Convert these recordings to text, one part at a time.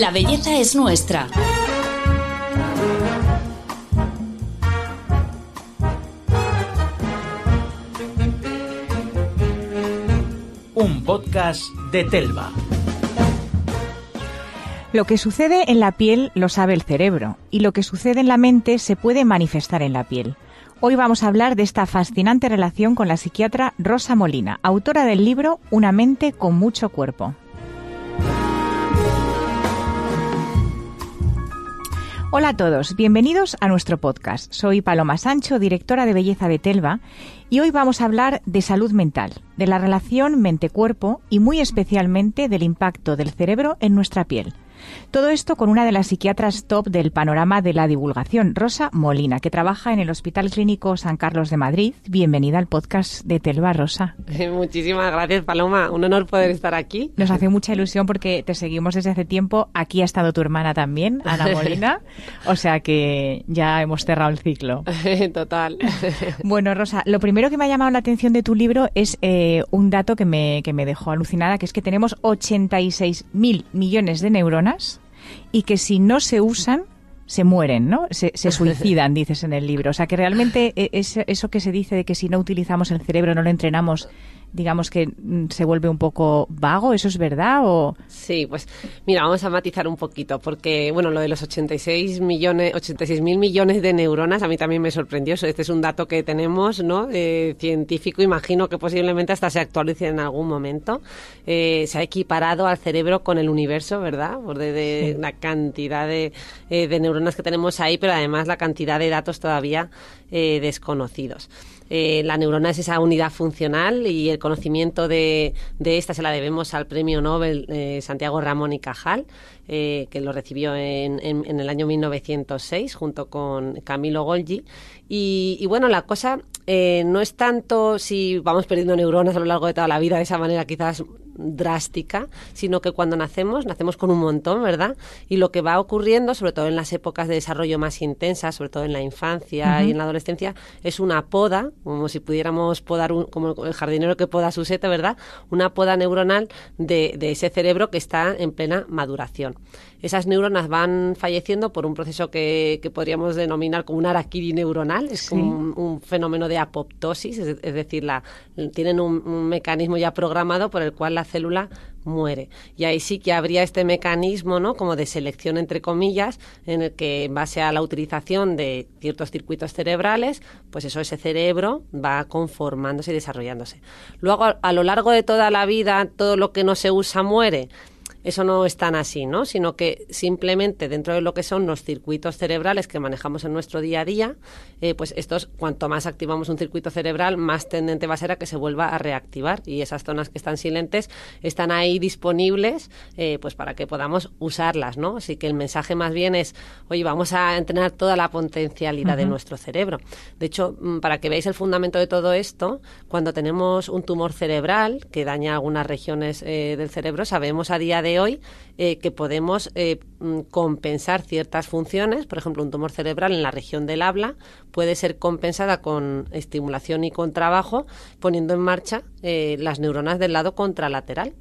La belleza es nuestra. Un podcast de Telva. Lo que sucede en la piel lo sabe el cerebro y lo que sucede en la mente se puede manifestar en la piel. Hoy vamos a hablar de esta fascinante relación con la psiquiatra Rosa Molina, autora del libro Una mente con mucho cuerpo. Hola a todos, bienvenidos a nuestro podcast. Soy Paloma Sancho, directora de Belleza de Telva, y hoy vamos a hablar de salud mental, de la relación mente-cuerpo y muy especialmente del impacto del cerebro en nuestra piel. Todo esto con una de las psiquiatras top del panorama de la divulgación, Rosa Molina, que trabaja en el Hospital Clínico San Carlos de Madrid. Bienvenida al podcast de Telva, Rosa. Muchísimas gracias, Paloma. Un honor poder estar aquí. Nos hace mucha ilusión porque te seguimos desde hace tiempo. Aquí ha estado tu hermana también, Ana Molina. O sea que ya hemos cerrado el ciclo. Total. Bueno, Rosa, lo primero que me ha llamado la atención de tu libro es eh, un dato que me, que me dejó alucinada, que es que tenemos 86.000 millones de neuronas y que si no se usan se mueren, ¿no? Se, se, suicidan, dices en el libro. O sea, que realmente e, es eso que se dice de que si no utilizamos el cerebro, no lo entrenamos, digamos que mm, se vuelve un poco vago, ¿eso es verdad o...? Sí, pues mira, vamos a matizar un poquito, porque bueno, lo de los 86 millones, 86 mil millones de neuronas a mí también me sorprendió. Este es un dato que tenemos, ¿no? Eh, científico, imagino que posiblemente hasta se actualice en algún momento. Eh, se ha equiparado al cerebro con el universo, ¿verdad? Por de, de sí. la cantidad de, eh, de, neuronas que tenemos ahí, pero además la cantidad de datos todavía eh, desconocidos. Eh, la neurona es esa unidad funcional y el conocimiento de, de esta se la debemos al premio Nobel eh, Santiago Ramón y Cajal, eh, que lo recibió en, en, en, el año 1906 junto con Camilo Golgi. Y, y bueno, la cosa no es tanto si vamos perdiendo neuronas a lo largo de toda la vida de esa manera quizás drástica, sino que cuando nacemos, nacemos con un montón, ¿verdad? Y lo que va ocurriendo, sobre todo en las épocas de desarrollo más intensas, sobre todo en la infancia uh -huh. y en la adolescencia, es una poda, como si pudiéramos podar, un, como el jardinero que poda su seta, ¿verdad? Una poda neuronal de, de ese cerebro que está en plena maduración esas neuronas van falleciendo por un proceso que, que podríamos denominar como un araquiri neuronal, es como sí. un, un, fenómeno de apoptosis, es, es decir, la, tienen un, un, mecanismo ya programado por el cual la célula muere. Y ahí sí que habría este mecanismo, ¿no? Como de selección, entre comillas, en el que en base a la utilización de ciertos circuitos cerebrales, pues eso, ese cerebro va conformándose y desarrollándose. Luego, a, a lo largo de toda la vida, todo lo que no se usa muere eso no es tan así, ¿no? Sino que simplemente dentro de lo que son los circuitos cerebrales que manejamos en nuestro día a día, eh, pues estos, cuanto más activamos un circuito cerebral, más tendente va a ser a que se vuelva a reactivar. Y esas zonas que están silentes están ahí disponibles, eh, pues para que podamos usarlas, ¿no? Así que el mensaje más bien es, oye, vamos a entrenar toda la potencialidad uh -huh. de nuestro cerebro. De hecho, mm, para que veáis el fundamento de todo esto, cuando tenemos un tumor cerebral que daña algunas regiones eh, del cerebro, sabemos a día de hoy eh, que podemos eh, mm, compensar ciertas funciones, por ejemplo, un tumor cerebral en la región del habla puede ser compensada con estimulación y con trabajo, poniendo en marcha eh, las neuronas del lado contralateral.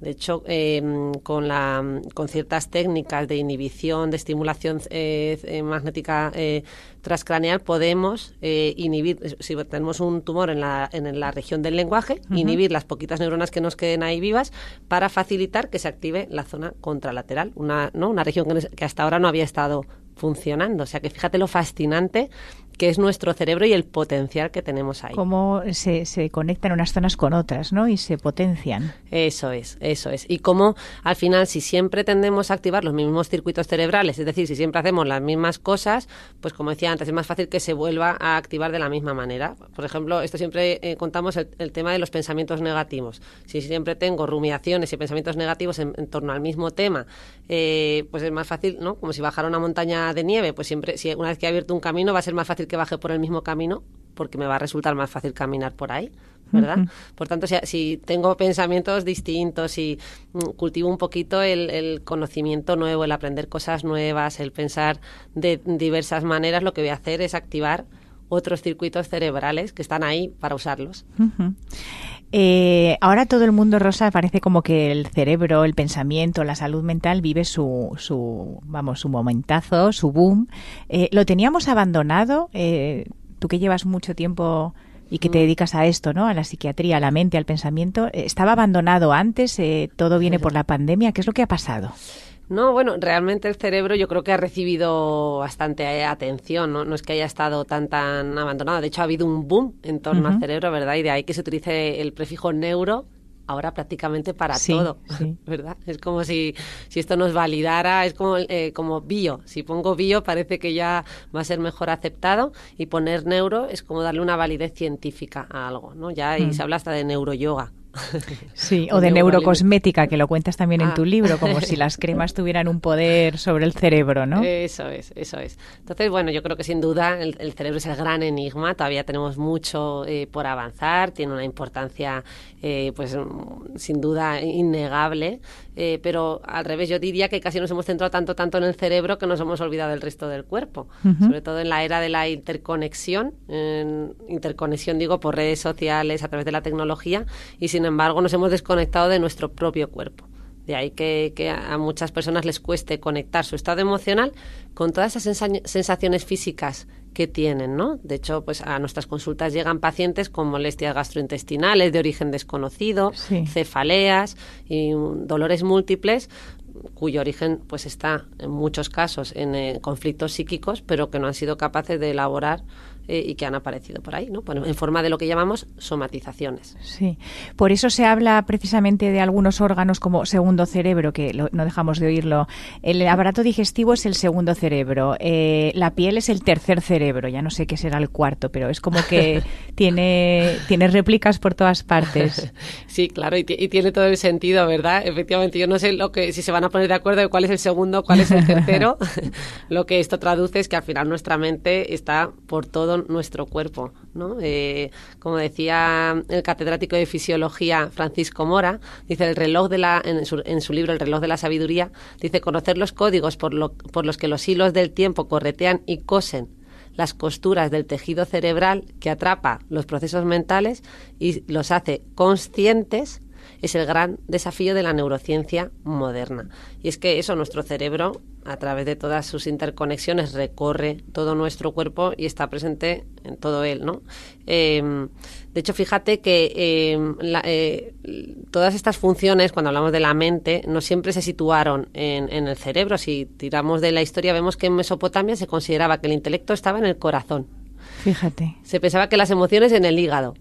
De hecho, eh, con, la, con, ciertas técnicas de inhibición, de estimulación eh, magnética eh, transcraneal, podemos inhibir, si tenemos un tumor en la, en la región del lenguaje, uh -huh. inhibir las poquitas neuronas que nos queden ahí vivas para facilitar que se active la zona contralateral, una, ¿no? una región que, que hasta ahora no había estado funcionando. O sea que fíjate lo fascinante que es nuestro cerebro y el potencial que tenemos ahí. Cómo se, se, conectan unas zonas con otras, ¿no? Y se potencian. Eso es, eso es. Y cómo al final, si siempre tendemos a activar los mismos circuitos cerebrales, es decir, si siempre hacemos las mismas cosas, pues como decía antes, es más fácil que se vuelva a activar de la misma manera. Por ejemplo, esto siempre eh, contamos el, el, tema de los pensamientos negativos. Si siempre tengo rumiaciones y pensamientos negativos en, en torno al mismo tema, eh, pues es más fácil, ¿no? Como si bajara una montaña de nieve, pues siempre, si una vez que he abierto un camino, va a ser más fácil que baje por el mismo camino porque me va a resultar más fácil caminar por ahí, ¿verdad? Uh -huh. Por tanto, si, si, tengo pensamientos distintos y mm, cultivo un poquito el, el, conocimiento nuevo, el aprender cosas nuevas, el pensar de diversas maneras, lo que voy a hacer es activar otros circuitos cerebrales que están ahí para usarlos. Uh -huh. Eh, ahora todo el mundo, Rosa, parece como que el cerebro, el pensamiento, la salud mental vive su, su vamos, su momentazo, su boom. Eh, ¿Lo teníamos abandonado? Eh, tú que llevas mucho tiempo y que te mm. dedicas a esto, ¿no? A la psiquiatría, a la mente, al pensamiento. ¿Estaba abandonado antes? ¿Todo viene por la pandemia? ¿Qué es lo que ha pasado? No, bueno, realmente el cerebro yo creo que ha recibido bastante atención, ¿no? No es que haya estado tan tan abandonado. De hecho, ha habido un boom en torno al cerebro, ¿verdad? Y de ahí que se utilice el prefijo neuro ahora prácticamente para todo, ¿verdad? Es como si, si esto nos validara, es como, eh, como bio. Si pongo bio parece que ya va a ser mejor aceptado y poner neuro es como darle una validez científica a algo, ¿no? Ya y mm. se habla hasta de neuroyoga, Sí, o de neurocosmética, que lo cuentas también en tu ah. libro, como si las cremas tuvieran un poder sobre el cerebro, ¿no? Eso es, eso es. Entonces, bueno, yo creo que sin duda el, cerebro es el gran enigma, todavía tenemos mucho eh, por avanzar, tiene una importancia, eh, pues, sin duda innegable, eh, pero al revés, yo diría que casi nos hemos centrado tanto, tanto en el cerebro que nos hemos olvidado del resto del cuerpo, sobre todo en la era de la interconexión, interconexión digo por redes sociales, a través de la tecnología, y sin embargo nos hemos desconectado de nuestro propio cuerpo. De ahí que, a muchas personas les cueste conectar su estado emocional con todas esas sensaciones físicas que tienen, ¿no? De hecho, pues a nuestras consultas llegan pacientes con molestias gastrointestinales de origen desconocido, cefaleas y dolores múltiples cuyo origen pues está en muchos casos en eh, conflictos psíquicos, pero que no han sido capaces de elaborar eh, y que han aparecido por ahí, ¿no? en forma de lo que llamamos somatizaciones. Sí, por eso se habla precisamente de algunos órganos como segundo cerebro, que no dejamos de oírlo. El aparato digestivo es el segundo cerebro, eh, la piel es el tercer cerebro, ya no sé qué será el cuarto, pero es como que tiene, tiene réplicas por todas partes. Sí, claro, y, tiene todo el sentido, ¿verdad? Efectivamente, yo no sé lo que si se van a poner de acuerdo de cuál es el segundo, cuál es el tercero. lo que esto traduce es que al final nuestra mente está por todo nuestro cuerpo. ¿no? Eh, como decía el catedrático de fisiología Francisco Mora, dice el reloj de la, en, su, libro El reloj de la sabiduría, dice conocer los códigos por, lo, por los que los hilos del tiempo corretean y cosen las costuras del tejido cerebral que atrapa los procesos mentales y los hace conscientes es el gran desafío de la neurociencia moderna. Y es que eso, nuestro cerebro, a través de todas sus interconexiones, recorre todo nuestro cuerpo y está presente en todo él, ¿no? Em, de hecho, fíjate que em, eh, todas estas funciones, cuando hablamos de la mente, no siempre se situaron en, en el cerebro. Si tiramos de la historia, vemos que en Mesopotamia se consideraba que el intelecto estaba en el corazón. Fíjate. Se pensaba que las emociones en el hígado,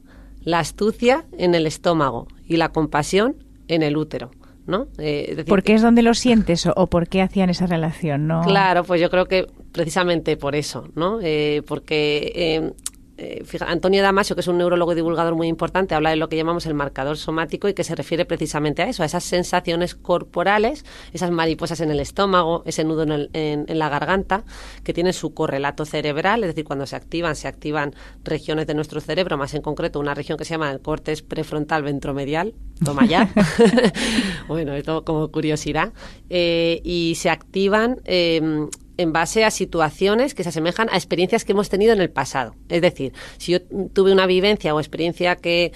la astucia en el estómago y la compasión en el útero. ¿no? Eh, ¿Por qué es donde lo sientes o, por qué hacían esa relación? ¿no? Claro, pues yo creo que precisamente por eso, ¿no? Eh, porque eh, eh, Antonio Damasio, que es un neurólogo y divulgador muy importante, habla de lo que llamamos el marcador somático y que se refiere precisamente a eso, a esas sensaciones corporales, esas mariposas en el estómago, ese nudo en, la garganta, que tienen su correlato cerebral, es decir, cuando se activan, se activan regiones de nuestro cerebro, más en concreto una región que se llama el cortes prefrontal ventromedial, toma ya, bueno, esto como curiosidad, eh, y se activan eh, en base a situaciones que se asemejan a experiencias que hemos tenido en el pasado. Es decir, si yo tuve una vivencia o experiencia que,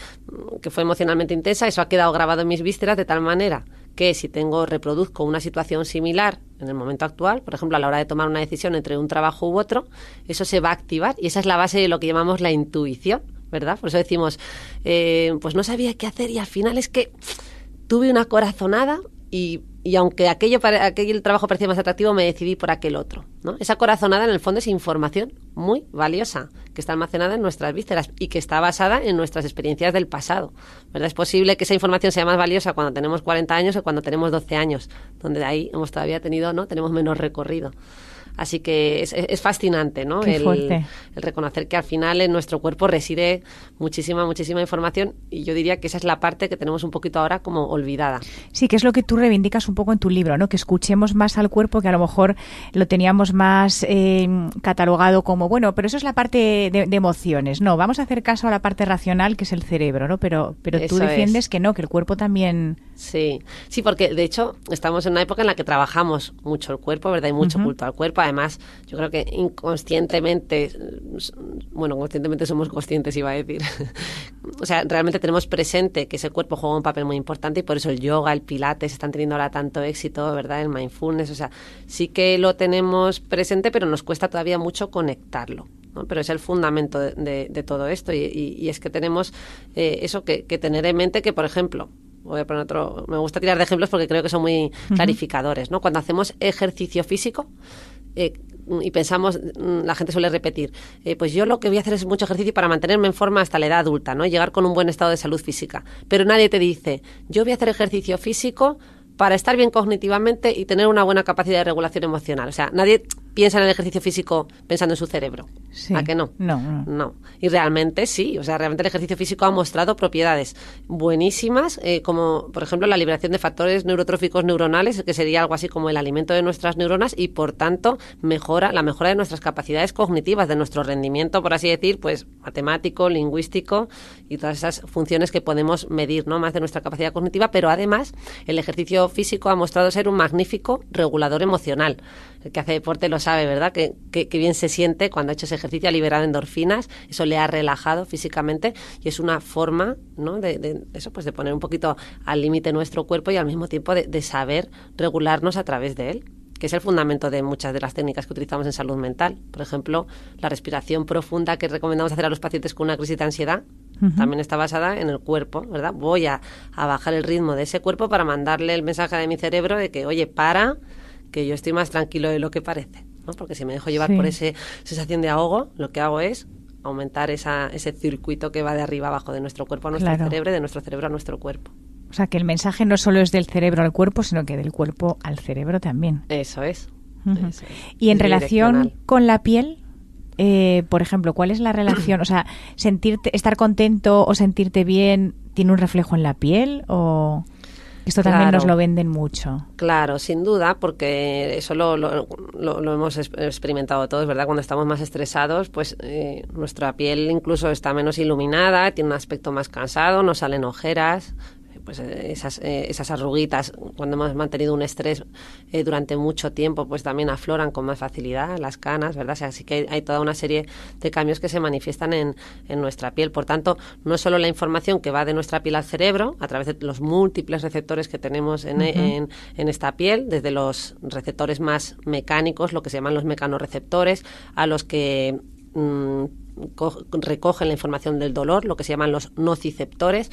fue emocionalmente intensa, eso ha quedado grabado en mis vísceras de tal manera que si tengo reproduzco una situación similar en el momento actual, por ejemplo, a la hora de tomar una decisión entre un trabajo u otro, eso se va a activar y esa es la base de lo que llamamos la intuición, ¿verdad? Por eso decimos, eh, pues no sabía qué hacer y al final es que tuve una corazonada y y aunque aquello, aquel trabajo parecía más atractivo, me decidí por aquel otro. ¿no? Esa corazonada, en el fondo, es información muy valiosa, que está almacenada en nuestras vísceras y que está basada en nuestras experiencias del pasado. ¿verdad? Es posible que esa información sea más valiosa cuando tenemos 40 años o cuando tenemos 12 años, donde de ahí hemos todavía tenido, ¿no? tenemos menos recorrido. Así que es, fascinante, ¿no? el, reconocer que al final en nuestro cuerpo reside muchísima, muchísima información y yo diría que esa es la parte que tenemos un poquito ahora como olvidada. Sí, que es lo que tú reivindicas un poco en tu libro, ¿no? Que escuchemos más al cuerpo, que a lo mejor lo teníamos más eh, catalogado como, bueno, pero eso es la parte de, emociones. No, vamos a hacer caso a la parte racional, que es el cerebro, ¿no? Pero, pero tú defiendes que no, que el cuerpo también... Sí, sí, porque de hecho estamos en una época en la que trabajamos mucho el cuerpo, ¿verdad? Hay mucho culto al cuerpo Además, yo creo que inconscientemente, bueno, conscientemente somos conscientes, iba a decir. o sea, realmente tenemos presente que ese cuerpo juega un papel muy importante y por eso el yoga, el pilates están teniendo ahora tanto éxito, ¿verdad? El mindfulness, o sea, sí que lo tenemos presente, pero nos cuesta todavía mucho conectarlo. Pero es el fundamento de, todo esto y, es que tenemos eh, eso que, tener en mente que, por ejemplo, voy a poner otro, me gusta tirar de ejemplos porque creo que son muy clarificadores, ¿no? Cuando hacemos ejercicio físico, eh, y pensamos, mm, la gente suele repetir, eh, pues yo lo que voy a hacer es mucho ejercicio para mantenerme en forma hasta la edad adulta, ¿no? Llegar con un buen estado de salud física. Pero nadie te dice, yo voy a hacer ejercicio físico para estar bien cognitivamente y tener una buena capacidad de regulación emocional. O sea, nadie piensa en el ejercicio físico pensando en su cerebro. ¿A que no? no? No. Y realmente sí. O sea, realmente el ejercicio físico ha mostrado propiedades buenísimas, eh, como por ejemplo la liberación de factores neurotróficos neuronales, que sería algo así como el alimento de nuestras neuronas y por tanto mejora la mejora de nuestras capacidades cognitivas, de nuestro rendimiento, por así decir, pues matemático, lingüístico y todas esas funciones que podemos medir, ¿no? Más de nuestra capacidad cognitiva, pero además el ejercicio físico ha mostrado ser un magnífico regulador emocional. El que hace deporte lo sabe, ¿verdad? Que, bien se siente cuando ha hecho ese ejercicio, ha liberado endorfinas, eso le ha relajado físicamente y es una forma, ¿no? De, eso, pues de poner un poquito al límite nuestro cuerpo y al mismo tiempo de, saber regularnos a través de él que es el fundamento de muchas de las técnicas que utilizamos en salud mental. Por ejemplo, la respiración profunda que recomendamos hacer a los pacientes con una crisis de ansiedad también está basada en el cuerpo, ¿verdad? Voy a, a, bajar el ritmo de ese cuerpo para mandarle el mensaje de mi cerebro de que, oye, para, que yo estoy más tranquilo de lo que parece, ¿no? Porque si me dejo llevar por esa sensación de ahogo, lo que hago es aumentar esa, ese circuito que va de arriba abajo de nuestro cuerpo a nuestro cerebro y de nuestro cerebro a nuestro cuerpo. O sea, que el mensaje no solo es del cerebro al cuerpo, sino que del cuerpo al cerebro también. Eso es. Y en relación con la piel, eh, por ejemplo, ¿cuál es la relación? O sea, sentirte, estar contento o sentirte bien, ¿tiene un reflejo en la piel o...? Esto también nos lo venden mucho. Claro, sin duda, porque eso lo, lo, hemos experimentado todos, ¿verdad? Cuando estamos más estresados, pues eh, nuestra piel incluso está menos iluminada, tiene un aspecto más cansado, nos salen ojeras, pues eh, esas, eh, esas arruguitas, cuando hemos mantenido un estrés eh, durante mucho tiempo, pues también afloran con más facilidad, las canas, ¿verdad? así que hay, toda una serie de cambios que se manifiestan en, en nuestra piel. Por tanto, no es solo la información que va de nuestra piel al cerebro, a través de los múltiples receptores que tenemos en, en, en esta piel, desde los receptores más mecánicos, lo que se llaman los mecanorreceptores, a los que mm, recogen la información del dolor, lo que se llaman los nociceptores,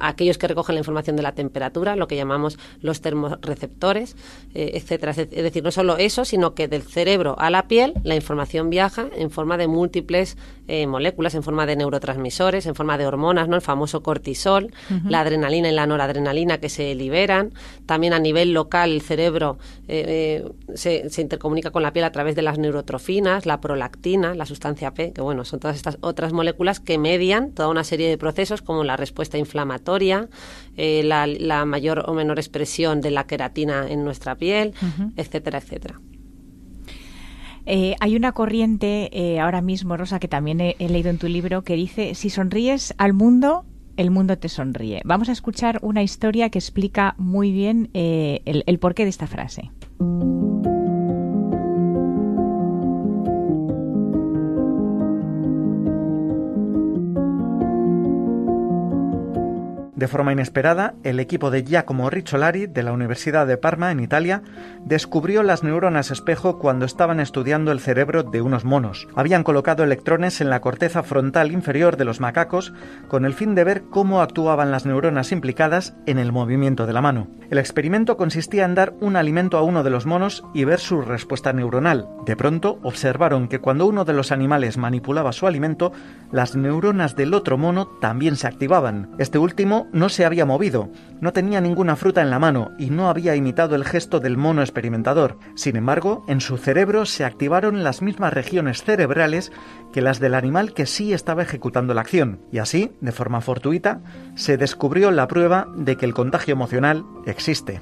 aquellos que recogen la información de la temperatura, lo que llamamos los termorreceptores, eh, etcétera. Es decir, no solo eso, sino que del cerebro a la piel la información viaja en forma de múltiples eh, moléculas, en forma de neurotransmisores, en forma de hormonas, ¿no? El famoso cortisol, la adrenalina y la noradrenalina que se liberan. También a nivel local el cerebro eh, se, se intercomunica con la piel a través de las neurotrofinas, la prolactina, la sustancia P, que bueno, son todas estas otras moléculas que median toda una serie de procesos como la respuesta inflamatoria, eh, la, mayor o menor expresión de la queratina en nuestra piel, etcétera, etcétera. Eh, hay una corriente eh, ahora mismo, Rosa, que también he, leído en tu libro, que dice, si sonríes al mundo, el mundo te sonríe. Vamos a escuchar una historia que explica muy bien el porqué de esta frase. De forma inesperada, el equipo de Giacomo Ricciolari de la Universidad de Parma, en Italia, descubrió las neuronas espejo cuando estaban estudiando el cerebro de unos monos. Habían colocado electrones en la corteza frontal inferior de los macacos con el fin de ver cómo actuaban las neuronas implicadas en el movimiento de la mano. El experimento consistía en dar un alimento a uno de los monos y ver su respuesta neuronal. De pronto observaron que cuando uno de los animales manipulaba su alimento, las neuronas del otro mono también se activaban. Este último no se había movido, no tenía ninguna fruta en la mano y no había imitado el gesto del mono experimentador. Sin embargo, en su cerebro se activaron las mismas regiones cerebrales que las del animal que sí estaba ejecutando la acción. Y así, de forma fortuita, se descubrió la prueba de que el contagio emocional existe.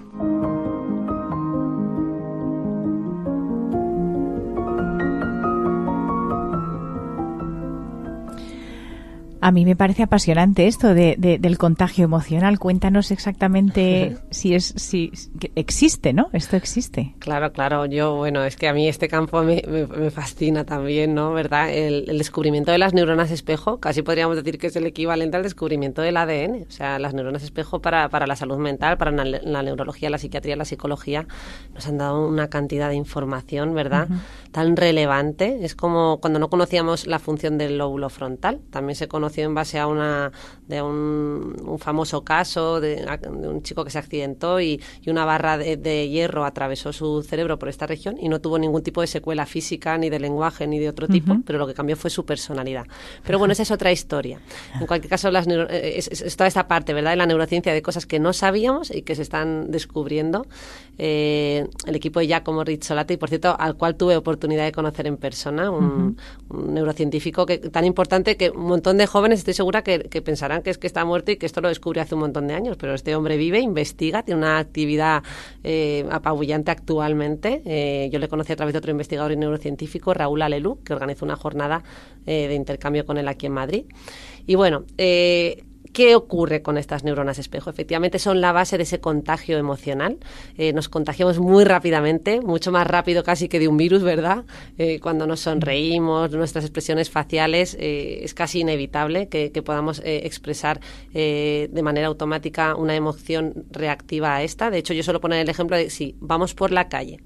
A mí me parece apasionante esto de, del contagio emocional. Cuéntanos exactamente si es si existe, ¿no? Esto existe. Claro, claro. Yo, bueno, es que a mí este campo me, me, fascina también, ¿no? ¿Verdad? El, el, descubrimiento de las neuronas espejo, casi podríamos decir que es el equivalente al descubrimiento del ADN. O sea, las neuronas espejo para, para la salud mental, para la, neurología, la psiquiatría, la psicología, nos han dado una cantidad de información, ¿verdad? Tan relevante. Es como cuando no conocíamos la función del lóbulo frontal. También se conoció en base a una de un, famoso caso de, un chico que se accidentó y, una barra de, hierro atravesó su cerebro por esta región y no tuvo ningún tipo de secuela física, ni de lenguaje, ni de otro tipo, pero lo que cambió fue su personalidad. Pero bueno, esa es otra historia. En cualquier caso, las eh, es, toda esta parte, ¿verdad?, de la neurociencia de cosas que no sabíamos y que se están descubriendo. Eh, el equipo de Giacomo Rizzolatti, por cierto, al cual tuve oportunidad de conocer en persona, un, un neurocientífico que, tan importante que un montón de jóvenes estoy segura que, pensarán que es que está muerto y que esto lo descubrió hace un montón de años, pero este hombre vive, investiga, tiene una actividad eh, apabullante actualmente. Eh, yo le conocí a través de otro investigador y neurocientífico, Raúl Alelú, que organizó una jornada de intercambio con él aquí en Madrid. Y bueno, ¿Qué ocurre con estas neuronas espejo? Efectivamente son la base de ese contagio emocional. Eh, nos contagiamos muy rápidamente, mucho más rápido casi que de un virus, ¿verdad? Eh, cuando nos sonreímos, nuestras expresiones faciales, eh, es casi inevitable que, que podamos expresar de manera automática una emoción reactiva a esta. De hecho, yo suelo poner el ejemplo de si vamos por la calle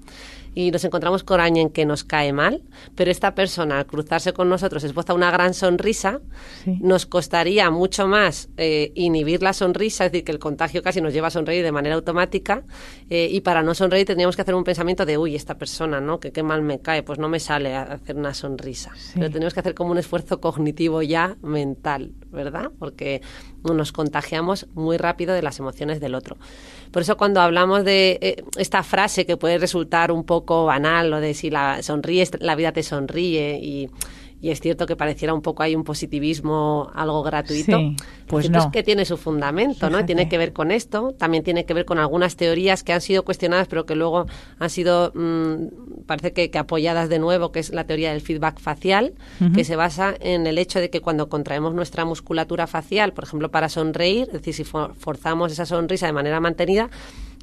y nos encontramos con alguien que nos cae mal, pero esta persona al cruzarse con nosotros esboza una gran sonrisa, nos costaría mucho más eh, inhibir la sonrisa, es decir, que el contagio casi nos lleva a sonreír de manera automática eh, y para no sonreír tendríamos que hacer un pensamiento de, uy, esta persona, ¿no? Que qué mal me cae, pues no me sale a hacer una sonrisa. Pero tenemos que hacer como un esfuerzo cognitivo ya mental, ¿verdad? Porque nos contagiamos muy rápido de las emociones del otro. Por eso cuando hablamos de eh, esta frase que puede resultar un poco banal, lo de si la sonríes, la vida te sonríe y y es cierto que pareciera un poco hay un positivismo algo gratuito, pues no. es que tiene su fundamento, ¿no? Tiene que ver con esto, también tiene que ver con algunas teorías que han sido cuestionadas pero que luego han sido, mm, parece que, apoyadas de nuevo, que es la teoría del feedback facial, que se basa en el hecho de que cuando contraemos nuestra musculatura facial, por ejemplo, para sonreír, es decir, si forzamos esa sonrisa de manera mantenida,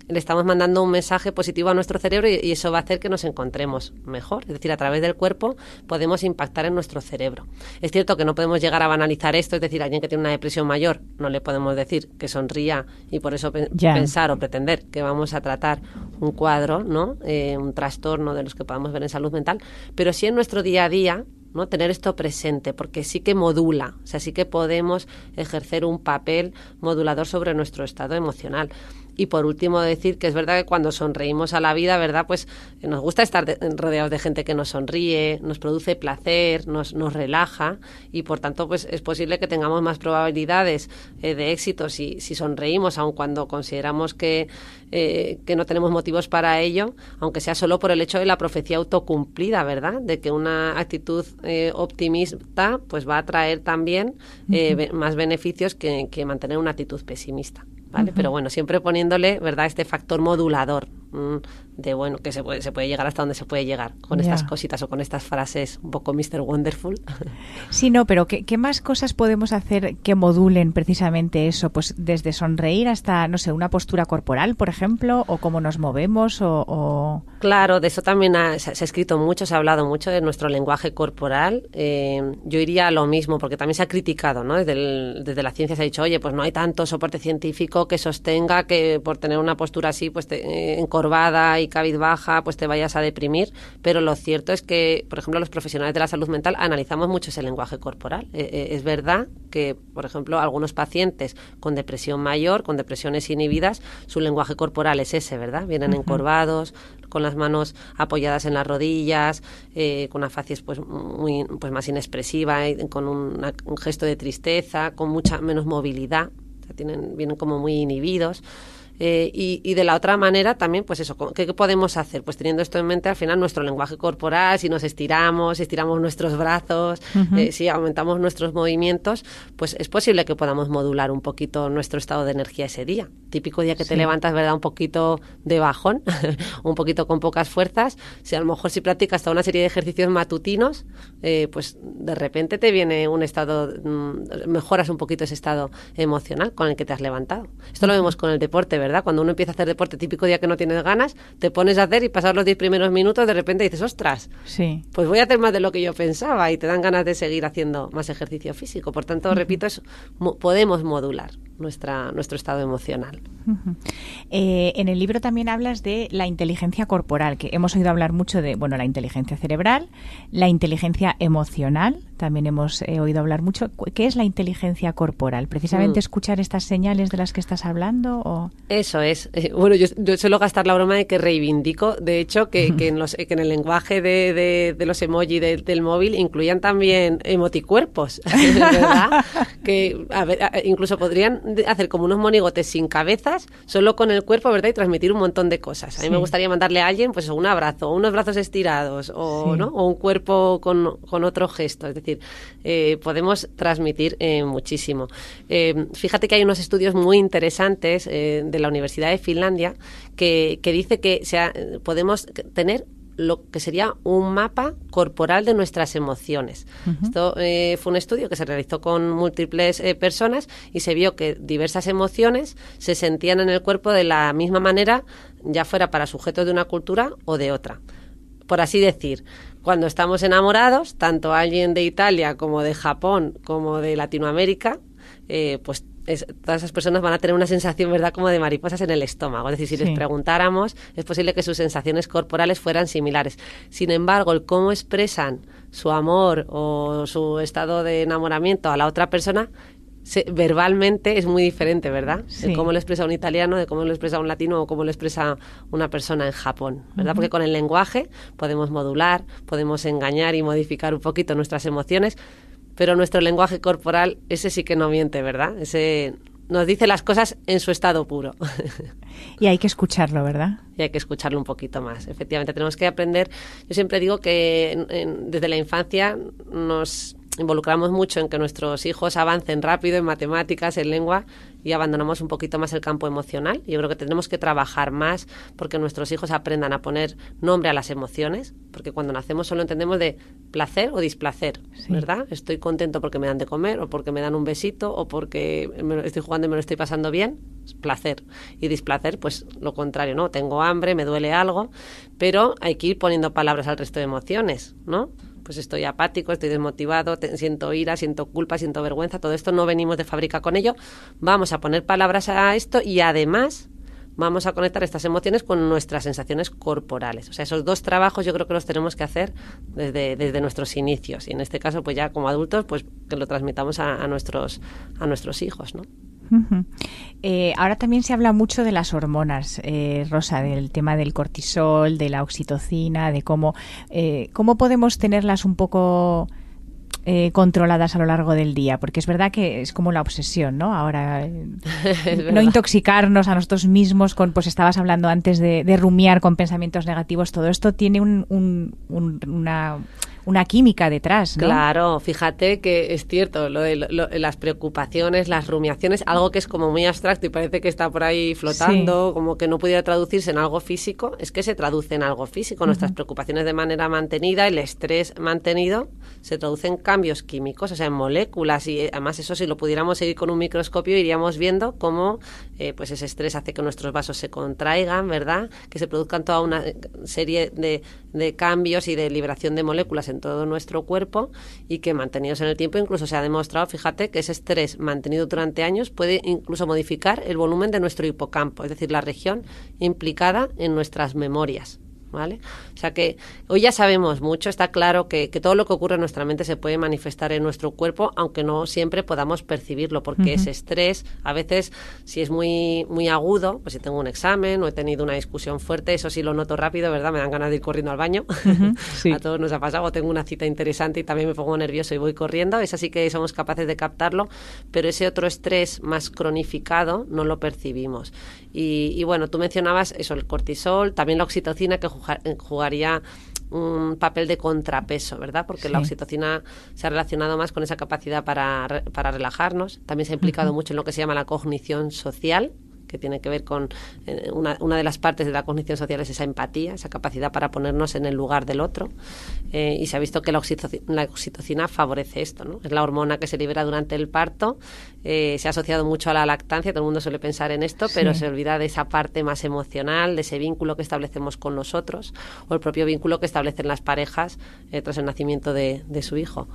le estamos mandando un mensaje positivo a nuestro cerebro y, eso va a hacer que nos encontremos mejor. Es decir, a través del cuerpo podemos impactar en nuestro cerebro. Es cierto que no podemos llegar a banalizar esto, es decir, a alguien que tiene una depresión mayor no le podemos decir que sonría y por eso pensar o pretender que vamos a tratar un cuadro, ¿no? Eh, un trastorno de los que podamos ver en salud mental, pero sí en nuestro día a día ¿no? tener esto presente, porque sí que modula, o sea, sí que podemos ejercer un papel modulador sobre nuestro estado emocional. Y por último, decir que es verdad que cuando sonreímos a la vida, ¿verdad? Pues eh, nos gusta estar rodeados de gente que nos sonríe, nos produce placer, nos, nos relaja y por tanto, pues es posible que tengamos más probabilidades eh, de éxito si, si sonreímos, aun cuando consideramos que, eh, que no tenemos motivos para ello, aunque sea solo por el hecho de la profecía autocumplida, ¿verdad? De que una actitud optimista pues va a traer también más beneficios que, que mantener una actitud pesimista. ¿Vale? Pero bueno, siempre poniéndole, ¿verdad?, este factor modulador de, bueno, que se puede, se puede llegar hasta donde se puede llegar con estas cositas o con estas frases un poco Mr. Wonderful. Sí, no, pero ¿qué, más cosas podemos hacer que modulen precisamente eso? Pues desde sonreír hasta, no sé, una postura corporal, por ejemplo, o cómo nos movemos o... Claro, de eso también se, ha escrito mucho, se ha hablado mucho de nuestro lenguaje corporal. Eh, yo iría a lo mismo, porque también se ha criticado, ¿no? Desde, desde la ciencia se ha dicho, oye, pues no hay tanto soporte científico que sostenga que por tener una postura así, pues eh, encorvada y cabizbaja, pues te vayas a deprimir. Pero lo cierto es que, por ejemplo, los profesionales de la salud mental analizamos mucho ese lenguaje corporal. Eh, eh, es verdad que, por ejemplo, algunos pacientes con depresión mayor, con depresiones inhibidas, su lenguaje corporal es ese, ¿verdad? Vienen encorvados, con las manos apoyadas en las rodillas, con una facies pues muy pues más inexpresiva, con un gesto de tristeza, con mucha menos movilidad tienen, vienen como muy inhibidos. Eh, y, de la otra manera también, pues eso, ¿qué, podemos hacer? Pues teniendo esto en mente, al final nuestro lenguaje corporal, si nos estiramos, estiramos nuestros brazos, eh, si aumentamos nuestros movimientos, pues es posible que podamos modular un poquito nuestro estado de energía ese día. Típico día que te levantas, ¿verdad? Un poquito de bajón, un poquito con pocas fuerzas. Si a lo mejor si practicas toda una serie de ejercicios matutinos, eh, pues de repente te viene un estado, mm, mejoras un poquito ese estado emocional con el que te has levantado. Esto lo vemos con el deporte, ¿verdad? Cuando uno empieza a hacer deporte típico día que no tienes ganas, te pones a hacer y pasar los 10 primeros minutos, de repente dices, ostras, sí. pues voy a hacer más de lo que yo pensaba y te dan ganas de seguir haciendo más ejercicio físico. Por tanto, repito, es, podemos modular nuestra, nuestro estado emocional. Eh, en el libro también hablas de la inteligencia corporal, que hemos oído hablar mucho de, bueno, la inteligencia cerebral, la inteligencia emocional, también hemos eh, oído hablar mucho. ¿Qué es la inteligencia corporal? ¿Precisamente mm. escuchar estas señales de las que estás hablando? O? Eso es. Eh, bueno, yo, suelo gastar la broma de que reivindico, de hecho, que, en, los, que en el lenguaje de, los emoji del móvil incluyan también emoticuerpos, ¿verdad? que a ver, incluso podrían hacer como unos monigotes sin cabezas, solo con el cuerpo, ¿verdad? Y transmitir un montón de cosas. A mí me gustaría mandarle a alguien, pues, un abrazo, unos brazos estirados, o, ¿no? o un cuerpo con, con otro gesto. Es decir, eh, podemos transmitir eh, muchísimo. Eh, fíjate que hay unos estudios muy interesantes de la Universidad de Finlandia que, que dice que sea, podemos tener lo que sería un mapa corporal de nuestras emociones. Esto eh, fue un estudio que se realizó con múltiples eh, personas y se vio que diversas emociones se sentían en el cuerpo de la misma manera, ya fuera para sujetos de una cultura o de otra. Por así decir, cuando estamos enamorados, tanto alguien de Italia como de Japón como de Latinoamérica, eh, pues todas esas personas van a tener una sensación, ¿verdad?, como de mariposas en el estómago. Es decir, si les preguntáramos, es posible que sus sensaciones corporales fueran similares. Sin embargo, el cómo expresan su amor o su estado de enamoramiento a la otra persona verbalmente es muy diferente, ¿verdad? De cómo lo expresa un italiano, de cómo lo expresa un latino o cómo lo expresa una persona en Japón, ¿verdad? Porque con el lenguaje podemos modular, podemos engañar y modificar un poquito nuestras emociones, pero nuestro lenguaje corporal, ese sí que no miente, ¿verdad? Ese nos dice las cosas en su estado puro. Y hay que escucharlo, ¿verdad? Y hay que escucharlo un poquito más. Efectivamente, tenemos que aprender. Yo siempre digo que desde la infancia nos involucramos mucho en que nuestros hijos avancen rápido en matemáticas, en lengua, y abandonamos un poquito más el campo emocional. Yo creo que tenemos que trabajar más porque nuestros hijos aprendan a poner nombre a las emociones, porque cuando nacemos solo entendemos de placer o displacer, ¿verdad? Estoy contento porque me dan de comer o porque me dan un besito o porque estoy jugando y me lo estoy pasando bien, placer. Y displacer, pues lo contrario, ¿no? Tengo hambre, me duele algo, pero hay que ir poniendo palabras al resto de emociones, ¿no? Pues estoy apático, estoy desmotivado, siento ira, siento culpa, siento vergüenza, todo esto no venimos de fábrica con ello, vamos a poner palabras a esto y además vamos a conectar estas emociones con nuestras sensaciones corporales. O sea, esos dos trabajos yo creo que los tenemos que hacer desde, desde nuestros inicios y en este caso pues ya como adultos pues que lo transmitamos a, a nuestros, a nuestros hijos, ¿no? Eh, ahora también se habla mucho de las hormonas, eh, Rosa, del tema del cortisol, de la oxitocina, de cómo, eh, cómo podemos tenerlas un poco controladas a lo largo del día, porque es verdad que es como la obsesión, ¿no? Ahora, no intoxicarnos a nosotros mismos con, pues estabas hablando antes de, rumiar con pensamientos negativos, todo esto tiene un, una una química detrás, ¿no? Claro, fíjate que es cierto, lo de las preocupaciones, las rumiaciones, algo que es como muy abstracto y parece que está por ahí flotando, como que no pudiera traducirse en algo físico, es que se traduce en algo físico. Nuestras preocupaciones de manera mantenida, el estrés mantenido, se traduce en cambios químicos, o sea, en moléculas. Y eh, además eso si lo pudiéramos seguir con un microscopio iríamos viendo cómo eh, pues ese estrés hace que nuestros vasos se contraigan, ¿verdad? Que se produzcan toda una serie de, de cambios y de liberación de moléculas en todo nuestro cuerpo y que mantenidos en el tiempo incluso se ha demostrado, fíjate, que ese estrés mantenido durante años puede incluso modificar el volumen de nuestro hipocampo, es decir, la región implicada en nuestras memorias. ¿Vale? O sea que hoy ya sabemos mucho, está claro que, todo lo que ocurre en nuestra mente se puede manifestar en nuestro cuerpo, aunque no siempre podamos percibirlo, porque ese estrés, a veces, si es muy, muy agudo, pues si tengo un examen o he tenido una discusión fuerte, eso sí lo noto rápido, ¿verdad? Me dan ganas de ir corriendo al baño. a todos nos ha pasado, o tengo una cita interesante y también me pongo nervioso y voy corriendo, es así que somos capaces de captarlo, pero ese otro estrés más cronificado no lo percibimos. Y, y bueno, tú mencionabas eso, el cortisol, también la oxitocina que jugaría un papel de contrapeso, ¿verdad? Porque la oxitocina se ha relacionado más con esa capacidad para, para relajarnos. También se ha implicado mucho en lo que se llama la cognición social, que tiene que ver con eh, una, una, de las partes de la cognición social es esa empatía, esa capacidad para ponernos en el lugar del otro. Eh, y se ha visto que la oxitocina, favorece esto. ¿no? Es la hormona que se libera durante el parto. Eh, se ha asociado mucho a la lactancia, todo el mundo suele pensar en esto, pero se olvida de esa parte más emocional, de ese vínculo que establecemos con nosotros o el propio vínculo que establecen las parejas tras el nacimiento de, de su hijo.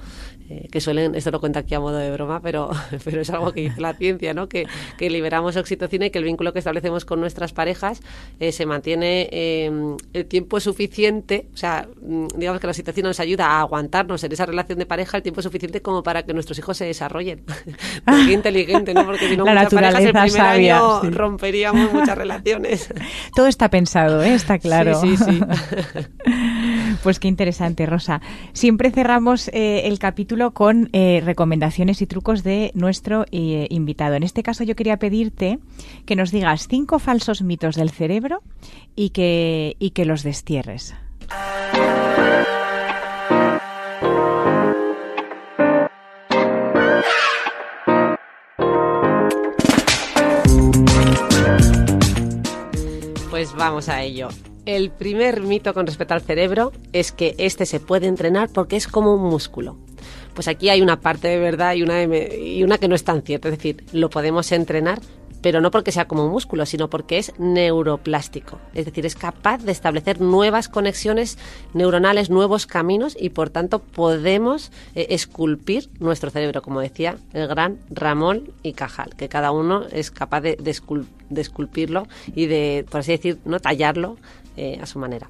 que suelen, esto lo cuenta aquí a modo de broma, pero, pero es algo que dice la ciencia, ¿no? que, que liberamos oxitocina y que el vínculo que establecemos con nuestras parejas eh, se mantiene em, el tiempo suficiente, o sea, mm, digamos que la situación nos ayuda a aguantarnos en esa relación de pareja el tiempo suficiente como para que nuestros hijos se desarrollen. Qué inteligente, ¿no? Porque si no, muchas parejas el primer año romperíamos muchas relaciones. Todo está pensado, ¿eh? está claro. Sí, sí, sí. pues qué interesante, Rosa. Siempre cerramos eh, el capítulo con eh, recomendaciones y trucos de nuestro invitado. En este caso yo quería pedirte que nos digas cinco falsos mitos del cerebro y que, y que los destierres. Pues vamos a ello. El primer mito con respecto al cerebro es que este se puede entrenar porque es como un músculo. Pues aquí hay una parte de verdad y una, y una que no es tan cierta. Es decir, lo podemos entrenar, pero no porque sea como un músculo, sino porque es neuroplástico. Es decir, es capaz de establecer nuevas conexiones neuronales, nuevos caminos y por tanto podemos eh, esculpir nuestro cerebro, como decía el gran Ramón y Cajal, que cada uno es capaz de, esculpirlo y de, por así decir, no tallarlo eh, a su manera.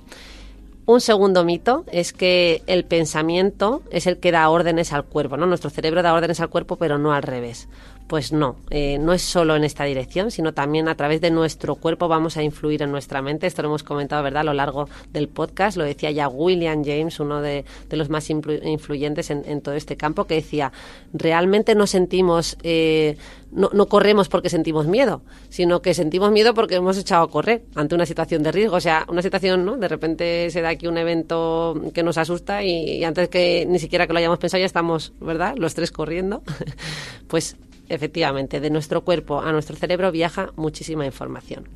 Un segundo mito es que el pensamiento es el que da órdenes al cuerpo, ¿no? Nuestro cerebro da órdenes al cuerpo, pero no al revés. Pues no, eh, no es solo en esta dirección, sino también a través de nuestro cuerpo vamos a influir en nuestra mente. Esto lo hemos comentado, ¿verdad?, a lo largo del podcast. Lo decía ya William James, uno de, los más influyentes en, todo este campo, que decía, realmente no sentimos, eh, no, no, corremos porque sentimos miedo, sino que sentimos miedo porque hemos echado a correr ante una situación de riesgo. O sea, una situación, ¿no? De repente se da aquí un evento que nos asusta y, y antes que ni siquiera que lo hayamos pensado ya estamos, ¿verdad?, los tres corriendo. pues efectivamente, de nuestro cuerpo a nuestro cerebro viaja muchísima información.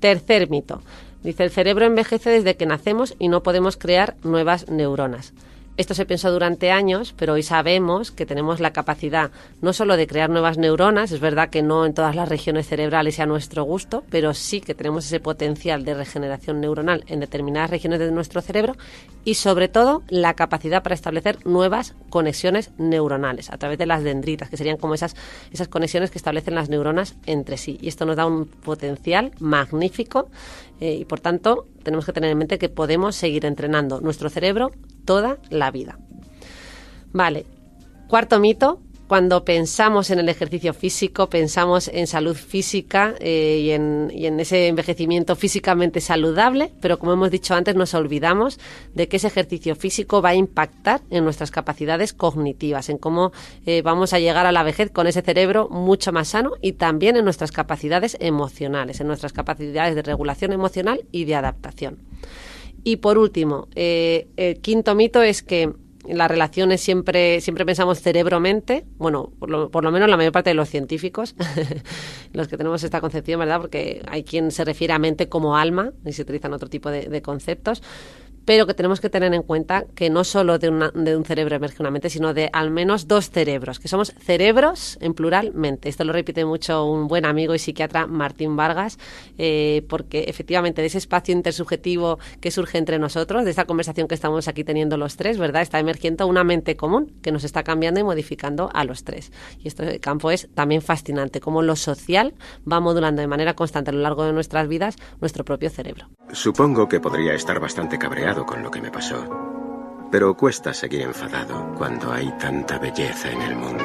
Tercer mito. Dice, el cerebro envejece desde que nacemos y no podemos crear nuevas neuronas. Esto se pensó durante años, pero hoy sabemos que tenemos la capacidad no solo de crear nuevas neuronas, es verdad que no en todas las regiones cerebrales y a nuestro gusto, pero sí que tenemos ese potencial de regeneración neuronal en determinadas regiones de nuestro cerebro y sobre todo la capacidad para establecer nuevas conexiones neuronales a través de las dendritas, que serían como esas, esas conexiones que establecen las neuronas entre sí. Y esto nos da un potencial magnífico eh, y por tanto tenemos que tener en mente que podemos seguir entrenando nuestro cerebro toda la vida. Vale, cuarto mito, cuando pensamos en el ejercicio físico, pensamos en salud física eh, y, en, ese envejecimiento físicamente saludable, pero como hemos dicho antes, nos olvidamos de que ese ejercicio físico va a impactar en nuestras capacidades cognitivas, en cómo eh, vamos a llegar a la vejez con ese cerebro mucho más sano y también en nuestras capacidades emocionales, en nuestras capacidades de regulación emocional y de adaptación. Y por último, eh, el quinto mito es que las relaciones siempre, siempre pensamos cerebro-mente, bueno, por lo, por lo, menos la mayor parte de los científicos, los que tenemos esta concepción, ¿verdad? Porque hay quien se refiere a mente como alma y se utilizan otro tipo de, conceptos. Pero que tenemos que tener en cuenta que no solo de, de, un cerebro emerge una mente, sino de al menos dos cerebros, que somos cerebros en plural mente. Esto lo repite mucho un buen amigo y psiquiatra, Martín Vargas, eh, porque efectivamente de ese espacio intersubjetivo que surge entre nosotros, de esa conversación que estamos aquí teniendo los tres, ¿verdad? Está emergiendo una mente común que nos está cambiando y modificando a los tres. Y este campo es también fascinante, cómo lo social va modulando de manera constante a lo largo de nuestras vidas nuestro propio cerebro. Supongo que podría estar bastante cabreado con lo que me pasó. Pero cuesta seguir enfadado cuando hay tanta belleza en el mundo.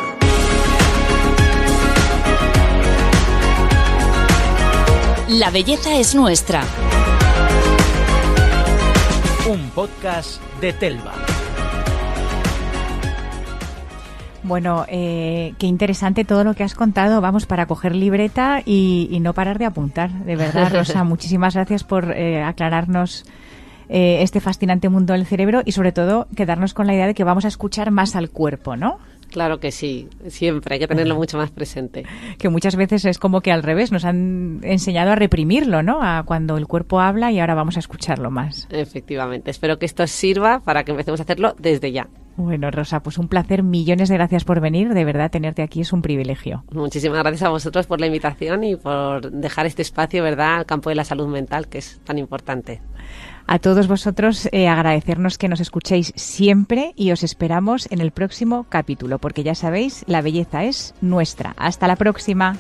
La belleza es nuestra. Un podcast de Telva. Bueno, eh, qué interesante todo lo que has contado. Vamos, para coger libreta y, no parar de apuntar. De verdad, Rosa, muchísimas gracias por eh, aclararnos eh, este fascinante mundo del cerebro y sobre todo quedarnos con la idea de que vamos a escuchar más al cuerpo, ¿no? Claro que sí, siempre hay que tenerlo mucho más presente. Que muchas veces es como que al revés, nos han enseñado a reprimirlo, ¿no? A cuando el cuerpo habla y ahora vamos a escucharlo más. Efectivamente, espero que esto sirva para que empecemos a hacerlo desde ya. Bueno, Rosa, pues un placer, millones de gracias por venir, de verdad tenerte aquí es un privilegio. Muchísimas gracias a vosotros por la invitación y por dejar este espacio, ¿verdad?, al campo de la salud mental, que es tan importante. A todos vosotros eh, agradecernos que nos escuchéis siempre y os esperamos en el próximo capítulo, porque ya sabéis, la belleza es nuestra. Hasta la próxima.